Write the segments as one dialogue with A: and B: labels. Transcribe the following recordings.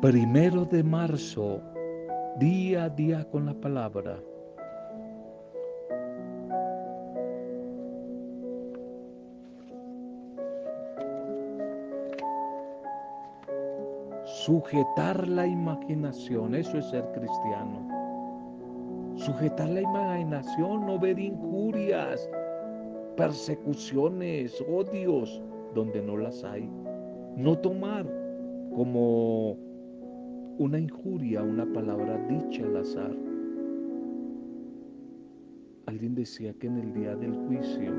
A: Primero de marzo, día a día con la palabra. Sujetar la imaginación, eso es ser cristiano. Sujetar la imaginación, no ver injurias, persecuciones, odios, donde no las hay. No tomar como una injuria, una palabra dicha al azar. Alguien decía que en el día del juicio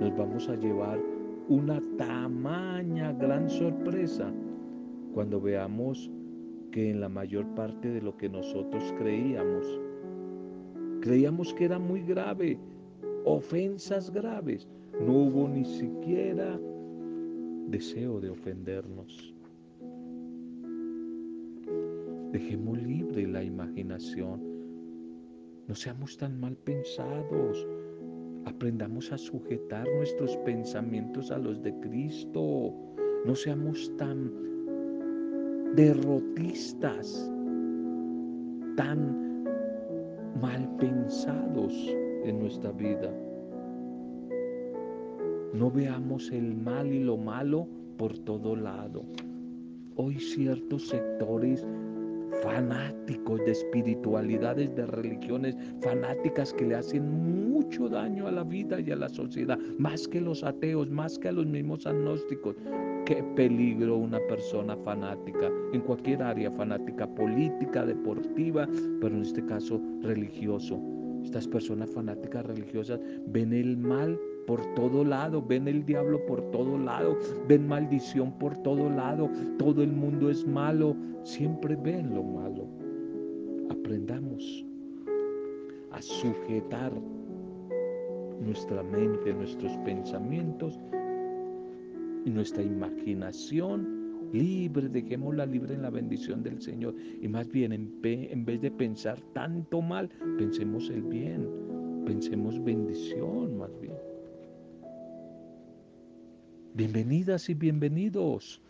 A: nos vamos a llevar una tamaña gran sorpresa cuando veamos que en la mayor parte de lo que nosotros creíamos, creíamos que era muy grave, ofensas graves, no hubo ni siquiera deseo de ofendernos. Dejemos libre la imaginación. No seamos tan mal pensados. Aprendamos a sujetar nuestros pensamientos a los de Cristo. No seamos tan derrotistas, tan mal pensados en nuestra vida. No veamos el mal y lo malo por todo lado. Hoy ciertos sectores fanáticos de espiritualidades, de religiones fanáticas que le hacen mucho daño a la vida y a la sociedad, más que los ateos, más que a los mismos agnósticos. Qué peligro una persona fanática, en cualquier área fanática, política, deportiva, pero en este caso religioso. Estas personas fanáticas religiosas ven el mal por todo lado, ven el diablo por todo lado, ven maldición por todo lado, todo el mundo es malo, siempre ven lo malo. Aprendamos a sujetar nuestra mente, nuestros pensamientos y nuestra imaginación libre, dejémosla libre en la bendición del Señor. Y más bien, en, vez de pensar tanto mal, pensemos el bien, pensemos bendición más bien. Bienvenidas y bienvenidos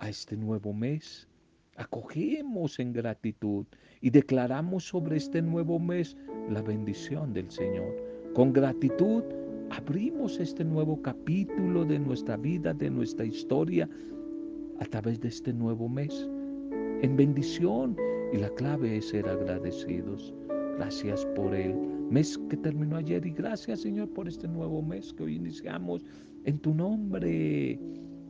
A: a este nuevo mes. Acogemos en gratitud y declaramos sobre este nuevo mes la bendición del Señor. Con gratitud abrimos este nuevo capítulo de nuestra vida, de nuestra historia, a través de este nuevo mes. En bendición y la clave es ser agradecidos. Gracias por el mes que terminó ayer y gracias Señor por este nuevo mes que hoy iniciamos en tu nombre.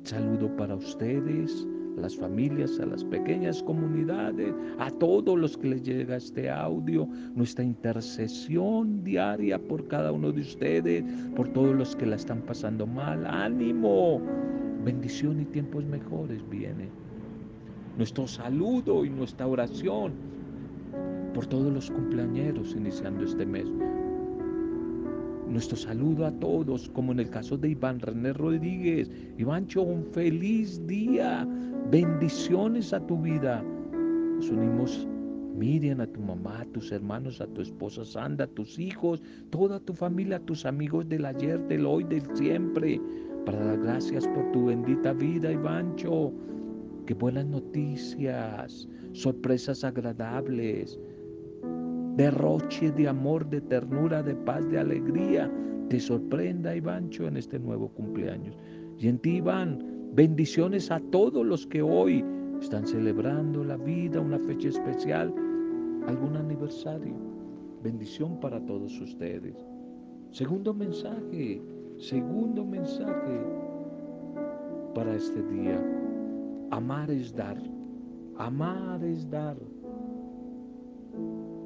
A: Saludo para ustedes, las familias, a las pequeñas comunidades, a todos los que les llega este audio, nuestra intercesión diaria por cada uno de ustedes, por todos los que la están pasando mal. Ánimo, bendición y tiempos mejores vienen. Nuestro saludo y nuestra oración por todos los cumpleañeros iniciando este mes. Nuestro saludo a todos, como en el caso de Iván René Rodríguez. Ivancho, un feliz día. Bendiciones a tu vida. Nos unimos, Miriam, a tu mamá, a tus hermanos, a tu esposa Sandra, a tus hijos, toda tu familia, a tus amigos del ayer, del hoy, del siempre. Para dar gracias por tu bendita vida, Ivancho. Qué buenas noticias, sorpresas agradables derroche de amor, de ternura, de paz, de alegría, te sorprenda, Ivancho, en este nuevo cumpleaños. Y en ti, Iván, bendiciones a todos los que hoy están celebrando la vida, una fecha especial, algún aniversario. Bendición para todos ustedes. Segundo mensaje, segundo mensaje para este día. Amar es dar. Amar es dar.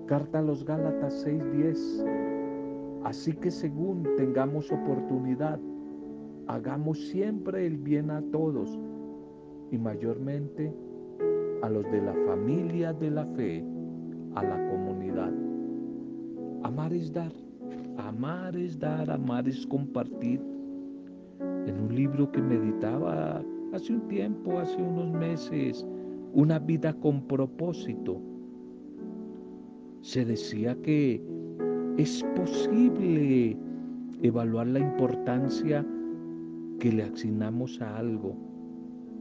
A: Carta a los Gálatas 6:10. Así que según tengamos oportunidad, hagamos siempre el bien a todos y mayormente a los de la familia de la fe, a la comunidad. Amar es dar, amar es dar, amar es compartir. En un libro que meditaba hace un tiempo, hace unos meses, una vida con propósito se decía que es posible evaluar la importancia que le asignamos a algo,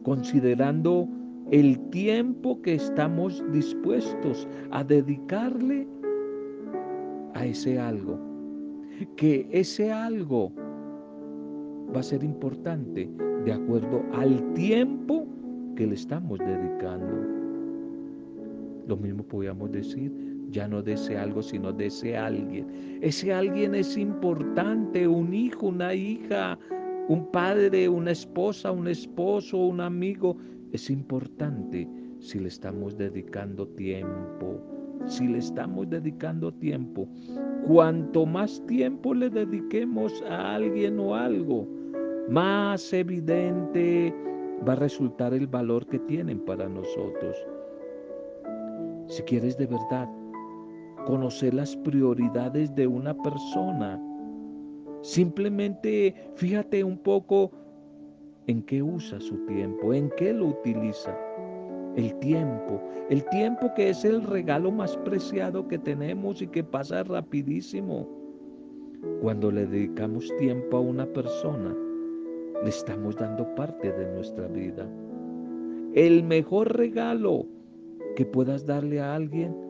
A: considerando el tiempo que estamos dispuestos a dedicarle a ese algo. Que ese algo va a ser importante de acuerdo al tiempo que le estamos dedicando. Lo mismo podríamos decir, ya no de ese algo, sino de ese alguien. Ese alguien es importante, un hijo, una hija, un padre, una esposa, un esposo, un amigo. Es importante si le estamos dedicando tiempo. Si le estamos dedicando tiempo, cuanto más tiempo le dediquemos a alguien o algo, más evidente va a resultar el valor que tienen para nosotros. Si quieres de verdad conocer las prioridades de una persona, simplemente fíjate un poco en qué usa su tiempo, en qué lo utiliza. El tiempo, el tiempo que es el regalo más preciado que tenemos y que pasa rapidísimo. Cuando le dedicamos tiempo a una persona, le estamos dando parte de nuestra vida. El mejor regalo que puedas darle a alguien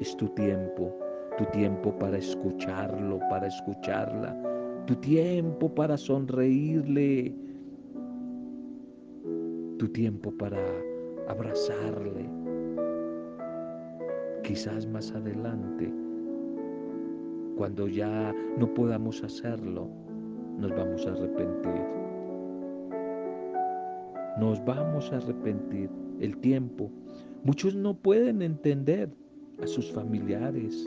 A: es tu tiempo, tu tiempo para escucharlo, para escucharla, tu tiempo para sonreírle, tu tiempo para abrazarle. Quizás más adelante, cuando ya no podamos hacerlo, nos vamos a arrepentir nos vamos a arrepentir. El tiempo. Muchos no pueden entender a sus familiares,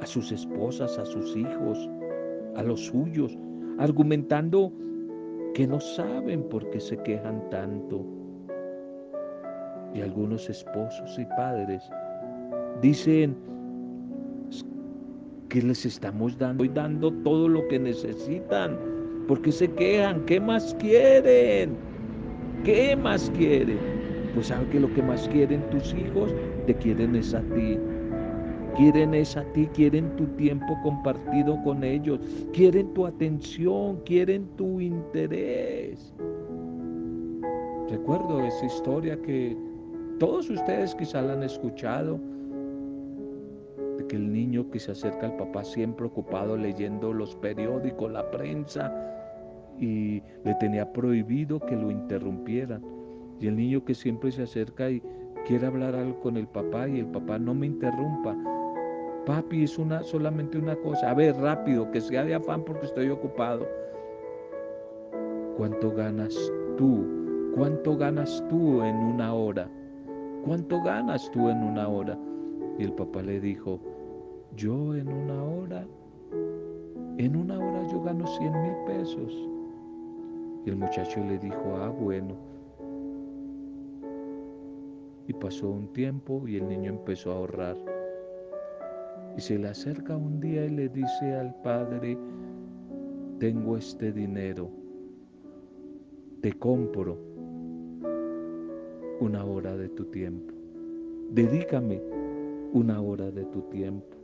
A: a sus esposas, a sus hijos, a los suyos, argumentando que no saben por qué se quejan tanto. Y algunos esposos y padres dicen que les estamos dando y dando todo lo que necesitan. porque se quejan? ¿Qué más quieren? ¿Qué más quieren? Pues sabe que lo que más quieren tus hijos, te quieren es a ti. Quieren es a ti, quieren tu tiempo compartido con ellos, quieren tu atención, quieren tu interés. Recuerdo esa historia que todos ustedes quizá la han escuchado, de que el niño que se acerca al papá siempre ocupado leyendo los periódicos, la prensa, y le tenía prohibido que lo interrumpieran. Y el niño que siempre se acerca y quiere hablar algo con el papá y el papá no me interrumpa. Papi, es una, solamente una cosa. A ver, rápido, que sea de afán porque estoy ocupado. ¿Cuánto ganas tú? ¿Cuánto ganas tú en una hora? ¿Cuánto ganas tú en una hora? Y el papá le dijo, yo en una hora, en una hora yo gano 100 mil pesos. Y el muchacho le dijo, ah, bueno. Y pasó un tiempo y el niño empezó a ahorrar. Y se le acerca un día y le dice al padre, tengo este dinero, te compro una hora de tu tiempo. Dedícame una hora de tu tiempo.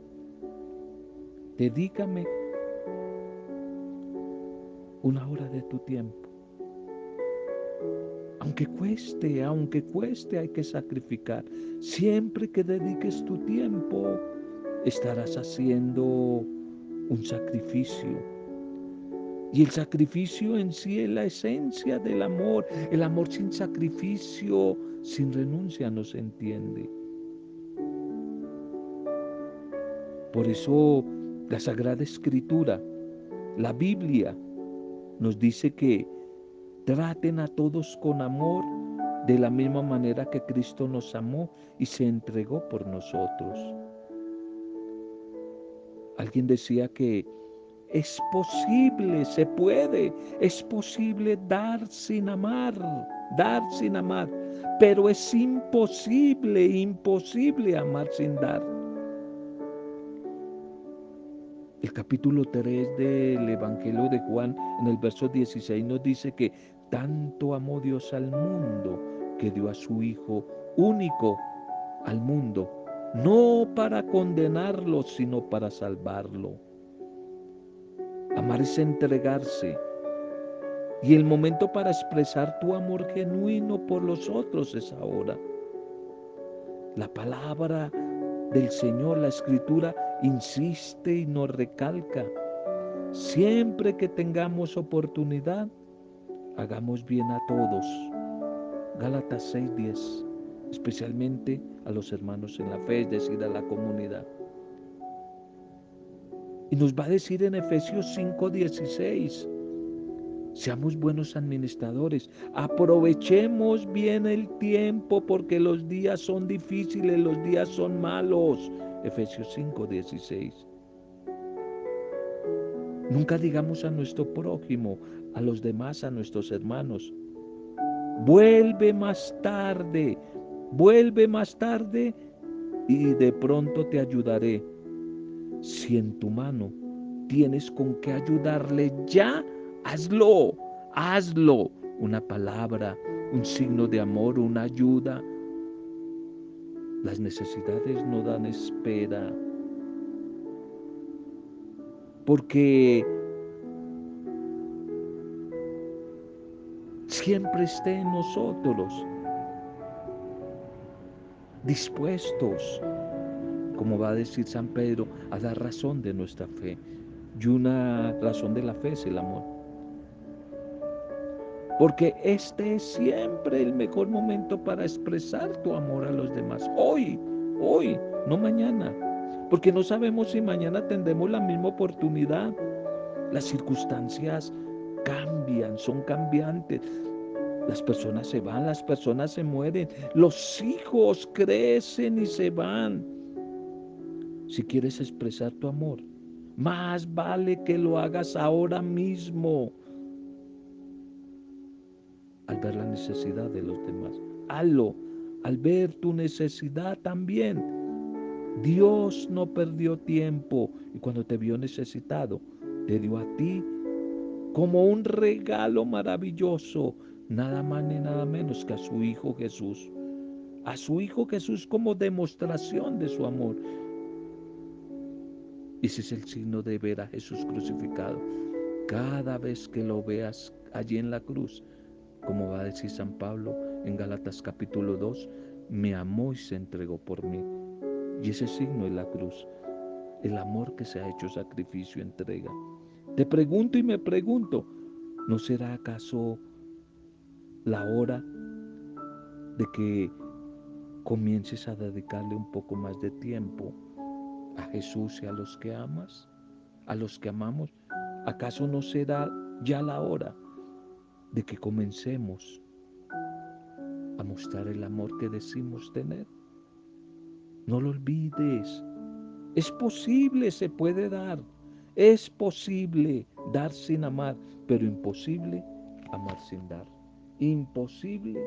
A: Dedícame una hora de tu tiempo. Aunque cueste, aunque cueste, hay que sacrificar. Siempre que dediques tu tiempo, estarás haciendo un sacrificio. Y el sacrificio en sí es la esencia del amor. El amor sin sacrificio, sin renuncia, no se entiende. Por eso la Sagrada Escritura, la Biblia, nos dice que traten a todos con amor de la misma manera que Cristo nos amó y se entregó por nosotros. Alguien decía que es posible, se puede, es posible dar sin amar, dar sin amar, pero es imposible, imposible amar sin dar. El capítulo 3 del Evangelio de Juan en el verso 16 nos dice que tanto amó Dios al mundo que dio a su Hijo único al mundo, no para condenarlo, sino para salvarlo. Amar es entregarse, Y el momento para expresar tu amor genuino por los otros es ahora. La palabra del Señor, la escritura, insiste y nos recalca. Siempre que tengamos oportunidad, hagamos bien a todos. Gálatas 6:10, especialmente a los hermanos en la fe, es decir, a la comunidad. Y nos va a decir en Efesios 5:16, Seamos buenos administradores. Aprovechemos bien el tiempo porque los días son difíciles, los días son malos. Efesios 5, 16. Nunca digamos a nuestro prójimo, a los demás, a nuestros hermanos, vuelve más tarde, vuelve más tarde y de pronto te ayudaré. Si en tu mano tienes con qué ayudarle ya, Hazlo, hazlo. Una palabra, un signo de amor, una ayuda. Las necesidades no dan espera. Porque siempre esté en nosotros, dispuestos, como va a decir San Pedro, a dar razón de nuestra fe. Y una razón de la fe es el amor. Porque este es siempre el mejor momento para expresar tu amor a los demás. Hoy, hoy, no mañana. Porque no sabemos si mañana tendremos la misma oportunidad. Las circunstancias cambian, son cambiantes. Las personas se van, las personas se mueren. Los hijos crecen y se van. Si quieres expresar tu amor, más vale que lo hagas ahora mismo al ver la necesidad de los demás. Hazlo al ver tu necesidad también. Dios no perdió tiempo y cuando te vio necesitado, te dio a ti como un regalo maravilloso, nada más ni nada menos que a su Hijo Jesús. A su Hijo Jesús como demostración de su amor. Ese es el signo de ver a Jesús crucificado. Cada vez que lo veas allí en la cruz, como va a decir San Pablo en Galatas capítulo 2, me amó y se entregó por mí. Y ese signo es la cruz, el amor que se ha hecho sacrificio, entrega. Te pregunto y me pregunto, ¿no será acaso la hora de que comiences a dedicarle un poco más de tiempo a Jesús y a los que amas, a los que amamos? ¿Acaso no será ya la hora? de que comencemos a mostrar el amor que decimos tener. No lo olvides. Es posible, se puede dar. Es posible dar sin amar, pero imposible amar sin dar. Imposible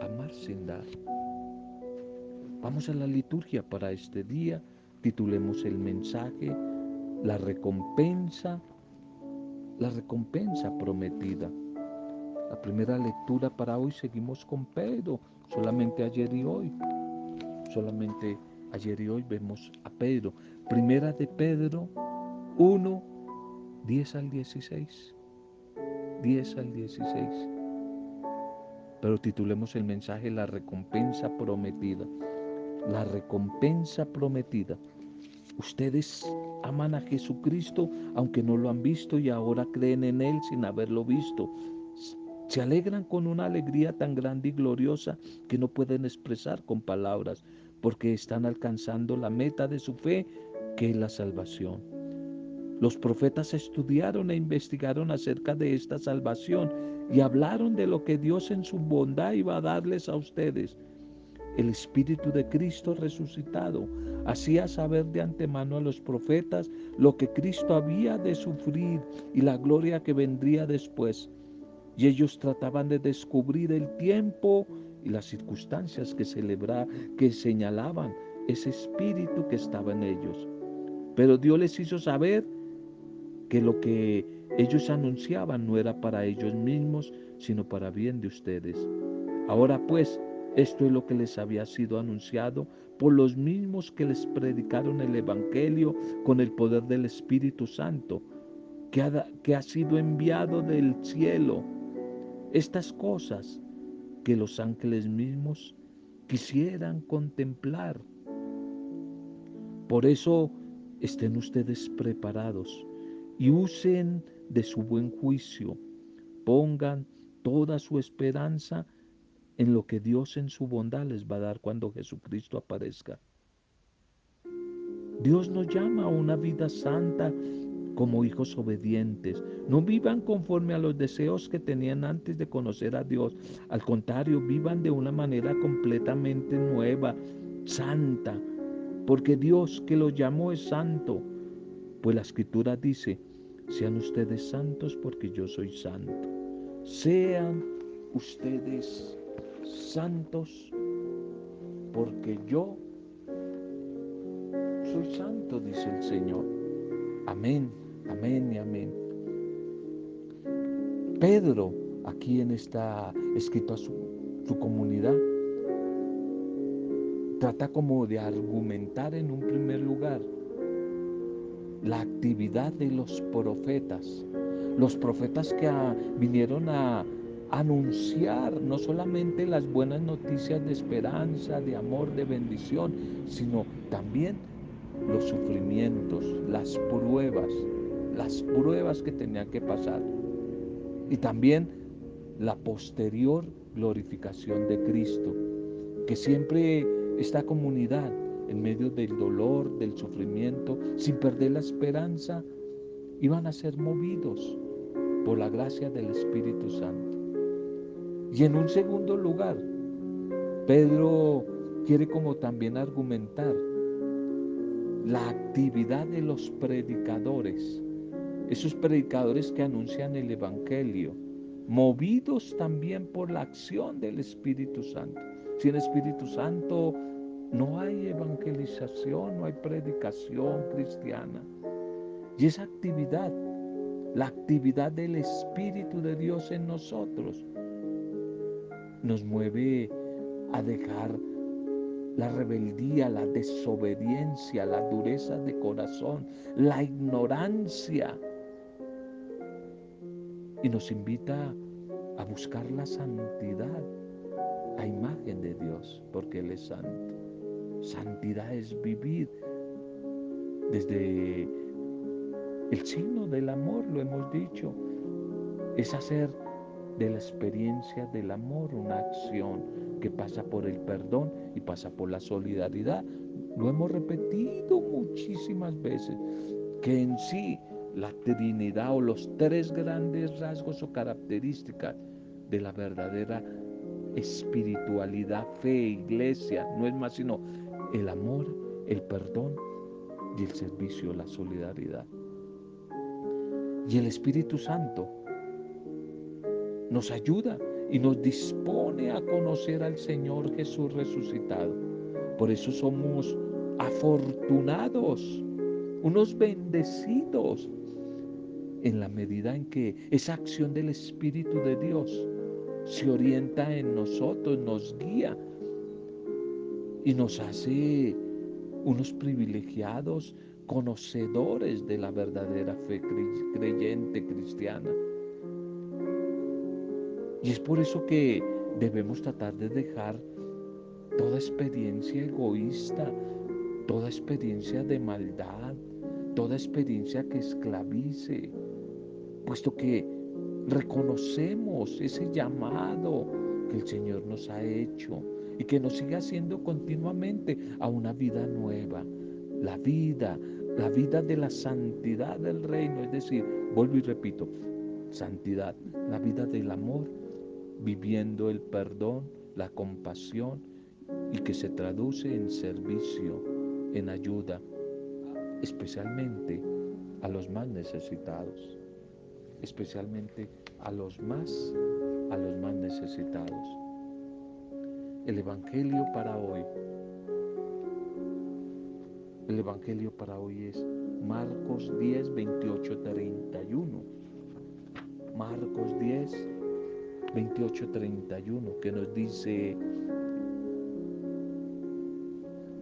A: amar sin dar. Vamos a la liturgia para este día. Titulemos el mensaje, la recompensa, la recompensa prometida. La primera lectura para hoy seguimos con Pedro, solamente ayer y hoy. Solamente ayer y hoy vemos a Pedro. Primera de Pedro 1, 10 al 16. 10 al 16. Pero titulemos el mensaje La recompensa prometida. La recompensa prometida. Ustedes aman a Jesucristo aunque no lo han visto y ahora creen en Él sin haberlo visto. Se alegran con una alegría tan grande y gloriosa que no pueden expresar con palabras, porque están alcanzando la meta de su fe, que es la salvación. Los profetas estudiaron e investigaron acerca de esta salvación y hablaron de lo que Dios en su bondad iba a darles a ustedes. El Espíritu de Cristo resucitado hacía saber de antemano a los profetas lo que Cristo había de sufrir y la gloria que vendría después y ellos trataban de descubrir el tiempo y las circunstancias que, celebra, que señalaban ese espíritu que estaba en ellos. Pero Dios les hizo saber que lo que ellos anunciaban no era para ellos mismos, sino para bien de ustedes. Ahora pues, esto es lo que les había sido anunciado por los mismos que les predicaron el Evangelio con el poder del Espíritu Santo que ha, que ha sido enviado del cielo. Estas cosas que los ángeles mismos quisieran contemplar. Por eso estén ustedes preparados y usen de su buen juicio. Pongan toda su esperanza en lo que Dios en su bondad les va a dar cuando Jesucristo aparezca. Dios nos llama a una vida santa como hijos obedientes. No vivan conforme a los deseos que tenían antes de conocer a Dios. Al contrario, vivan de una manera completamente nueva, santa, porque Dios que los llamó es santo. Pues la escritura dice, sean ustedes santos porque yo soy santo. Sean ustedes santos porque yo soy santo, dice el Señor. Amén, amén y amén. Pedro, aquí en esta escrito a su comunidad, trata como de argumentar en un primer lugar la actividad de los profetas, los profetas que vinieron a anunciar no solamente las buenas noticias de esperanza, de amor, de bendición, sino también los sufrimientos, las pruebas, las pruebas que tenían que pasar. Y también la posterior glorificación de Cristo, que siempre esta comunidad en medio del dolor, del sufrimiento, sin perder la esperanza, iban a ser movidos por la gracia del Espíritu Santo. Y en un segundo lugar, Pedro quiere como también argumentar la actividad de los predicadores, esos predicadores que anuncian el Evangelio, movidos también por la acción del Espíritu Santo. Sin Espíritu Santo no hay evangelización, no hay predicación cristiana. Y esa actividad, la actividad del Espíritu de Dios en nosotros, nos mueve a dejar la rebeldía, la desobediencia, la dureza de corazón, la ignorancia. Y nos invita a buscar la santidad a imagen de Dios, porque Él es santo. Santidad es vivir desde el signo del amor, lo hemos dicho, es hacer de la experiencia del amor una acción que pasa por el perdón y pasa por la solidaridad. Lo hemos repetido muchísimas veces, que en sí la Trinidad o los tres grandes rasgos o características de la verdadera espiritualidad, fe, iglesia, no es más sino el amor, el perdón y el servicio, la solidaridad. Y el Espíritu Santo nos ayuda y nos dispone a conocer al Señor Jesús resucitado. Por eso somos afortunados, unos bendecidos, en la medida en que esa acción del Espíritu de Dios se orienta en nosotros, nos guía y nos hace unos privilegiados conocedores de la verdadera fe creyente cristiana. Y es por eso que debemos tratar de dejar toda experiencia egoísta, toda experiencia de maldad, toda experiencia que esclavice, puesto que reconocemos ese llamado que el Señor nos ha hecho y que nos sigue haciendo continuamente a una vida nueva. La vida, la vida de la santidad del reino, es decir, vuelvo y repito, santidad, la vida del amor, viviendo el perdón, la compasión y que se traduce en servicio, en ayuda, especialmente a los más necesitados, especialmente a los más, a los más necesitados. El Evangelio para hoy. El Evangelio para hoy es Marcos 10, 28, 31. Marcos 10, 28, 31, que nos dice,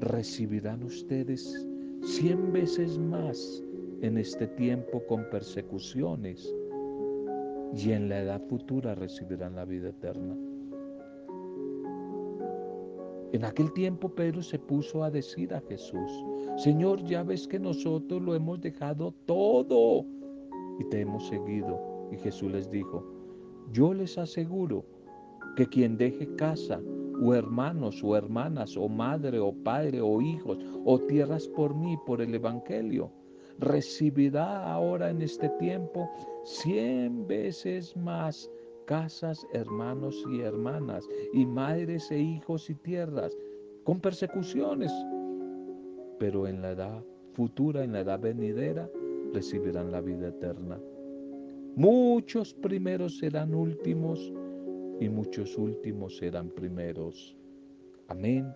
A: recibirán ustedes cien veces más en este tiempo con persecuciones y en la edad futura recibirán la vida eterna. En aquel tiempo Pedro se puso a decir a Jesús, Señor, ya ves que nosotros lo hemos dejado todo y te hemos seguido. Y Jesús les dijo, yo les aseguro que quien deje casa o hermanos o hermanas o madre o padre o hijos o tierras por mí, por el Evangelio, recibirá ahora en este tiempo cien veces más casas, hermanos y hermanas, y madres e hijos y tierras, con persecuciones. Pero en la edad futura, en la edad venidera, recibirán la vida eterna. Muchos primeros serán últimos y muchos últimos serán primeros. Amén,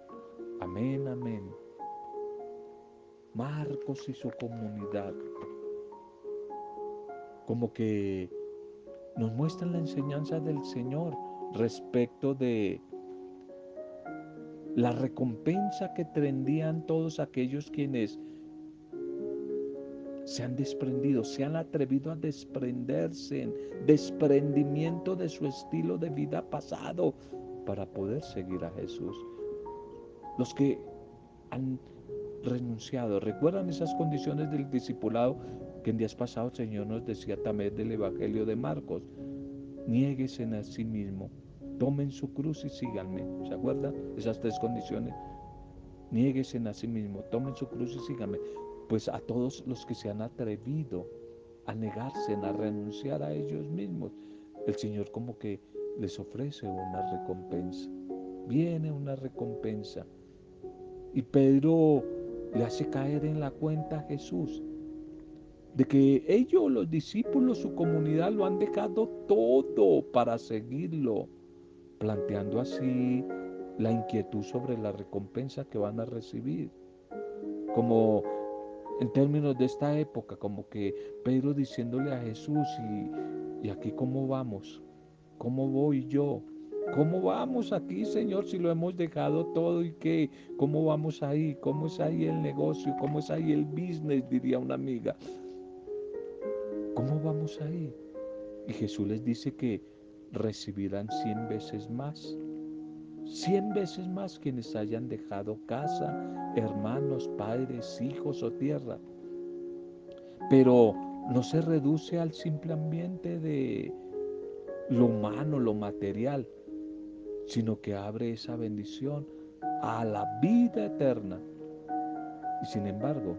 A: amén, amén. Marcos y su comunidad como que nos muestran la enseñanza del Señor respecto de la recompensa que tendrían todos aquellos quienes se han desprendido, se han atrevido a desprenderse en desprendimiento de su estilo de vida pasado para poder seguir a Jesús. Los que han renunciado, ¿recuerdan esas condiciones del discipulado que en días pasados el Señor nos decía también del Evangelio de Marcos? Niéguese a sí mismo, tomen su cruz y síganme. ¿Se acuerdan? Esas tres condiciones. Niéguese a sí mismo, tomen su cruz y síganme. Pues a todos los que se han atrevido a negarse, a renunciar a ellos mismos, el Señor como que les ofrece una recompensa. Viene una recompensa. Y Pedro le hace caer en la cuenta a Jesús de que ellos, los discípulos, su comunidad, lo han dejado todo para seguirlo, planteando así la inquietud sobre la recompensa que van a recibir. Como en términos de esta época, como que Pedro diciéndole a Jesús, ¿y, y aquí cómo vamos? ¿Cómo voy yo? ¿Cómo vamos aquí, Señor, si lo hemos dejado todo y qué? ¿Cómo vamos ahí? ¿Cómo es ahí el negocio? ¿Cómo es ahí el business? Diría una amiga. ¿Cómo vamos ahí? Y Jesús les dice que recibirán cien veces más. Cien veces más quienes hayan dejado casa, hermanos, padres, hijos o tierra. Pero no se reduce al simple ambiente de lo humano, lo material, sino que abre esa bendición a la vida eterna. Y sin embargo,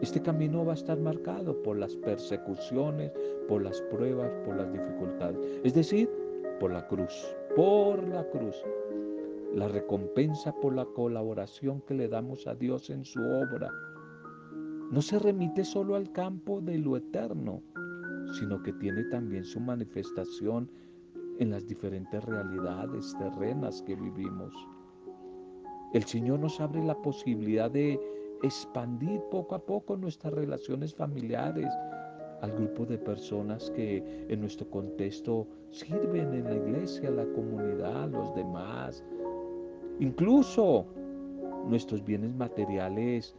A: este camino va a estar marcado por las persecuciones, por las pruebas, por las dificultades. Es decir, por la cruz, por la cruz. La recompensa por la colaboración que le damos a Dios en su obra no se remite solo al campo de lo eterno, sino que tiene también su manifestación en las diferentes realidades terrenas que vivimos. El Señor nos abre la posibilidad de expandir poco a poco nuestras relaciones familiares al grupo de personas que en nuestro contexto sirven en la iglesia, la comunidad, los demás. Incluso nuestros bienes materiales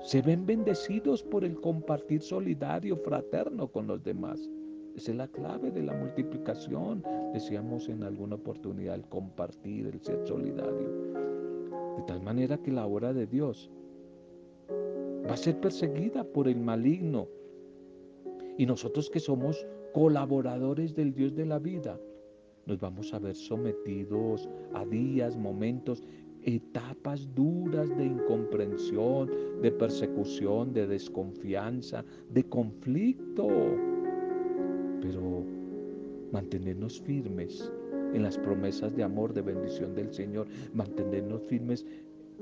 A: se ven bendecidos por el compartir solidario, fraterno con los demás. Esa es la clave de la multiplicación. Decíamos en alguna oportunidad el compartir, el ser solidario. De tal manera que la obra de Dios va a ser perseguida por el maligno. Y nosotros que somos colaboradores del Dios de la vida, nos vamos a ver sometidos a días, momentos, etapas duras de incomprensión, de persecución, de desconfianza, de conflicto. Pero mantenernos firmes en las promesas de amor, de bendición del Señor, mantenernos firmes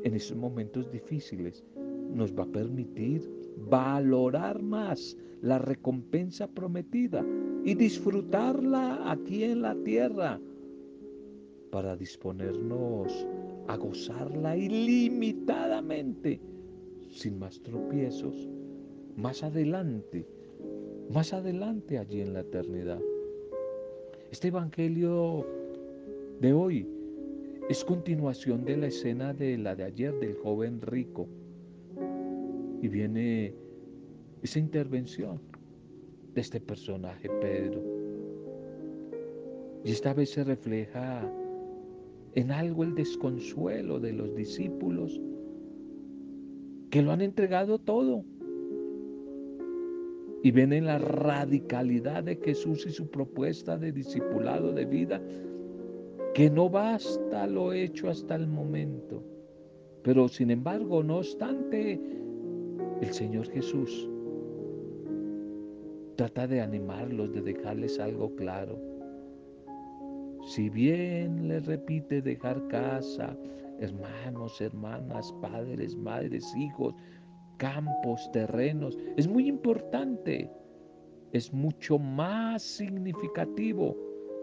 A: en esos momentos difíciles, nos va a permitir valorar más la recompensa prometida y disfrutarla aquí en la tierra para disponernos a gozarla ilimitadamente, sin más tropiezos, más adelante, más adelante allí en la eternidad. Este Evangelio de hoy es continuación de la escena de la de ayer del joven rico y viene esa intervención de este personaje Pedro. Y esta vez se refleja en algo el desconsuelo de los discípulos que lo han entregado todo. Y ven en la radicalidad de Jesús y su propuesta de discipulado de vida que no basta lo hecho hasta el momento. Pero sin embargo, no obstante, el Señor Jesús trata de animarlos, de dejarles algo claro. Si bien les repite dejar casa, hermanos, hermanas, padres, madres, hijos, campos, terrenos, es muy importante, es mucho más significativo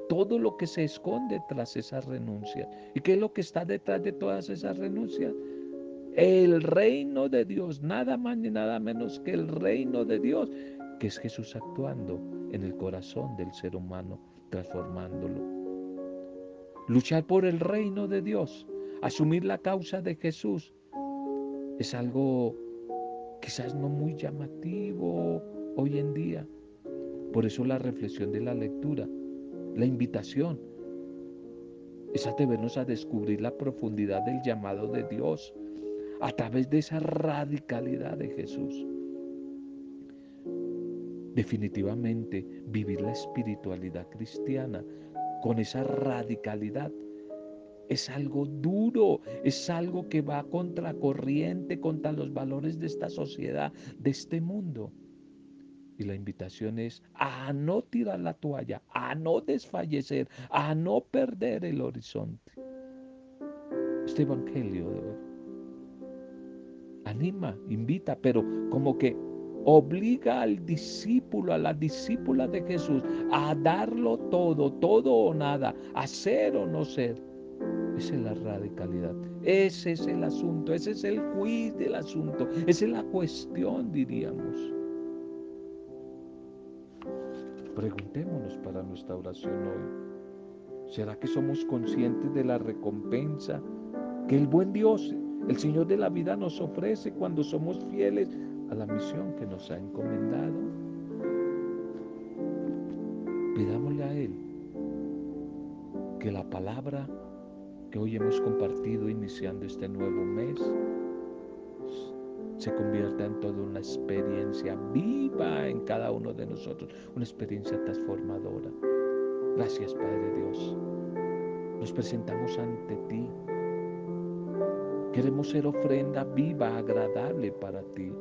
A: todo lo que se esconde tras esas renuncias. ¿Y qué es lo que está detrás de todas esas renuncias? El reino de Dios, nada más ni nada menos que el reino de Dios, que es Jesús actuando en el corazón del ser humano, transformándolo. Luchar por el reino de Dios, asumir la causa de Jesús, es algo quizás no muy llamativo hoy en día. Por eso la reflexión de la lectura, la invitación, es atrevernos a descubrir la profundidad del llamado de Dios a través de esa radicalidad de Jesús. Definitivamente, vivir la espiritualidad cristiana con esa radicalidad es algo duro, es algo que va contra corriente, contra los valores de esta sociedad, de este mundo. Y la invitación es a no tirar la toalla, a no desfallecer, a no perder el horizonte. Este Evangelio de anima, invita, pero como que obliga al discípulo, a la discípula de Jesús a darlo todo, todo o nada, a ser o no ser. Esa es la radicalidad. Ese es el asunto, ese es el quiz del asunto, esa es la cuestión, diríamos. Preguntémonos para nuestra oración hoy. ¿Será que somos conscientes de la recompensa que el buen Dios, el Señor de la vida, nos ofrece cuando somos fieles a la misión que nos ha encomendado. Pidámosle a Él que la palabra que hoy hemos compartido iniciando este nuevo mes se convierta en toda una experiencia viva en cada uno de nosotros, una experiencia transformadora. Gracias Padre Dios. Nos presentamos ante ti. Queremos ser ofrenda viva, agradable para ti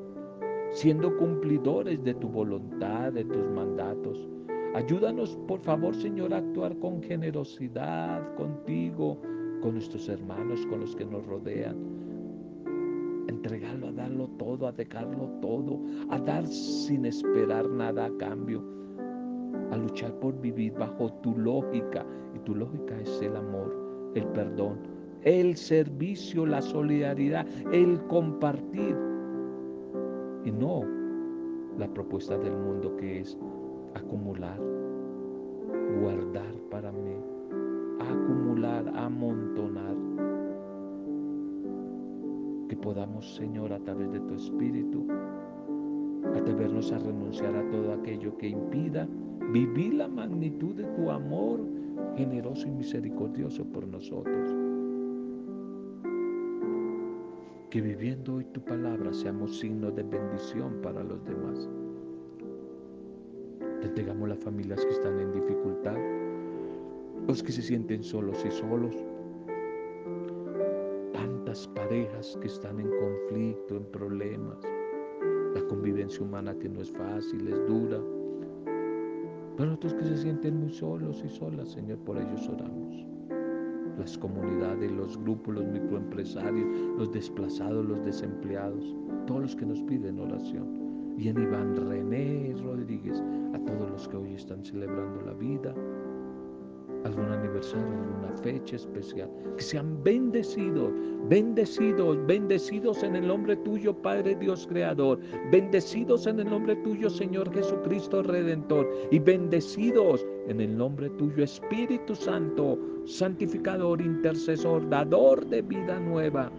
A: siendo cumplidores de tu voluntad, de tus mandatos. Ayúdanos, por favor, Señor, a actuar con generosidad contigo, con nuestros hermanos, con los que nos rodean. Entregarlo, a darlo todo, a dejarlo todo, a dar sin esperar nada a cambio, a luchar por vivir bajo tu lógica. Y tu lógica es el amor, el perdón, el servicio, la solidaridad, el compartir y no la propuesta del mundo que es acumular, guardar para mí, acumular, amontonar. Que podamos, Señor, a través de tu Espíritu, atrevernos a renunciar a todo aquello que impida vivir la magnitud de tu amor generoso y misericordioso por nosotros. Que viviendo hoy tu palabra seamos signo de bendición para los demás. Te entregamos las familias que están en dificultad, los que se sienten solos y solos, tantas parejas que están en conflicto, en problemas, la convivencia humana que no es fácil, es dura, pero otros que se sienten muy solos y solas, Señor, por ellos oramos las comunidades, los grupos, los microempresarios, los desplazados, los desempleados, todos los que nos piden oración. Y en Iván René Rodríguez, a todos los que hoy están celebrando la vida, algún aniversario, alguna fecha especial. Que sean bendecidos, bendecidos, bendecidos en el nombre tuyo, Padre Dios Creador. Bendecidos en el nombre tuyo, Señor Jesucristo Redentor. Y bendecidos en el nombre tuyo, Espíritu Santo, santificador, intercesor, dador de vida nueva.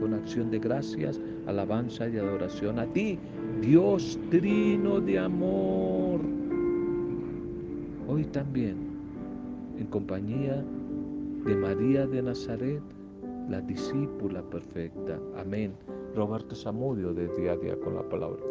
A: Con acción de gracias, alabanza y adoración a ti, Dios trino de amor. Hoy también en compañía de María de Nazaret, la discípula perfecta. Amén. Roberto Zamudio de Día a Día con la Palabra.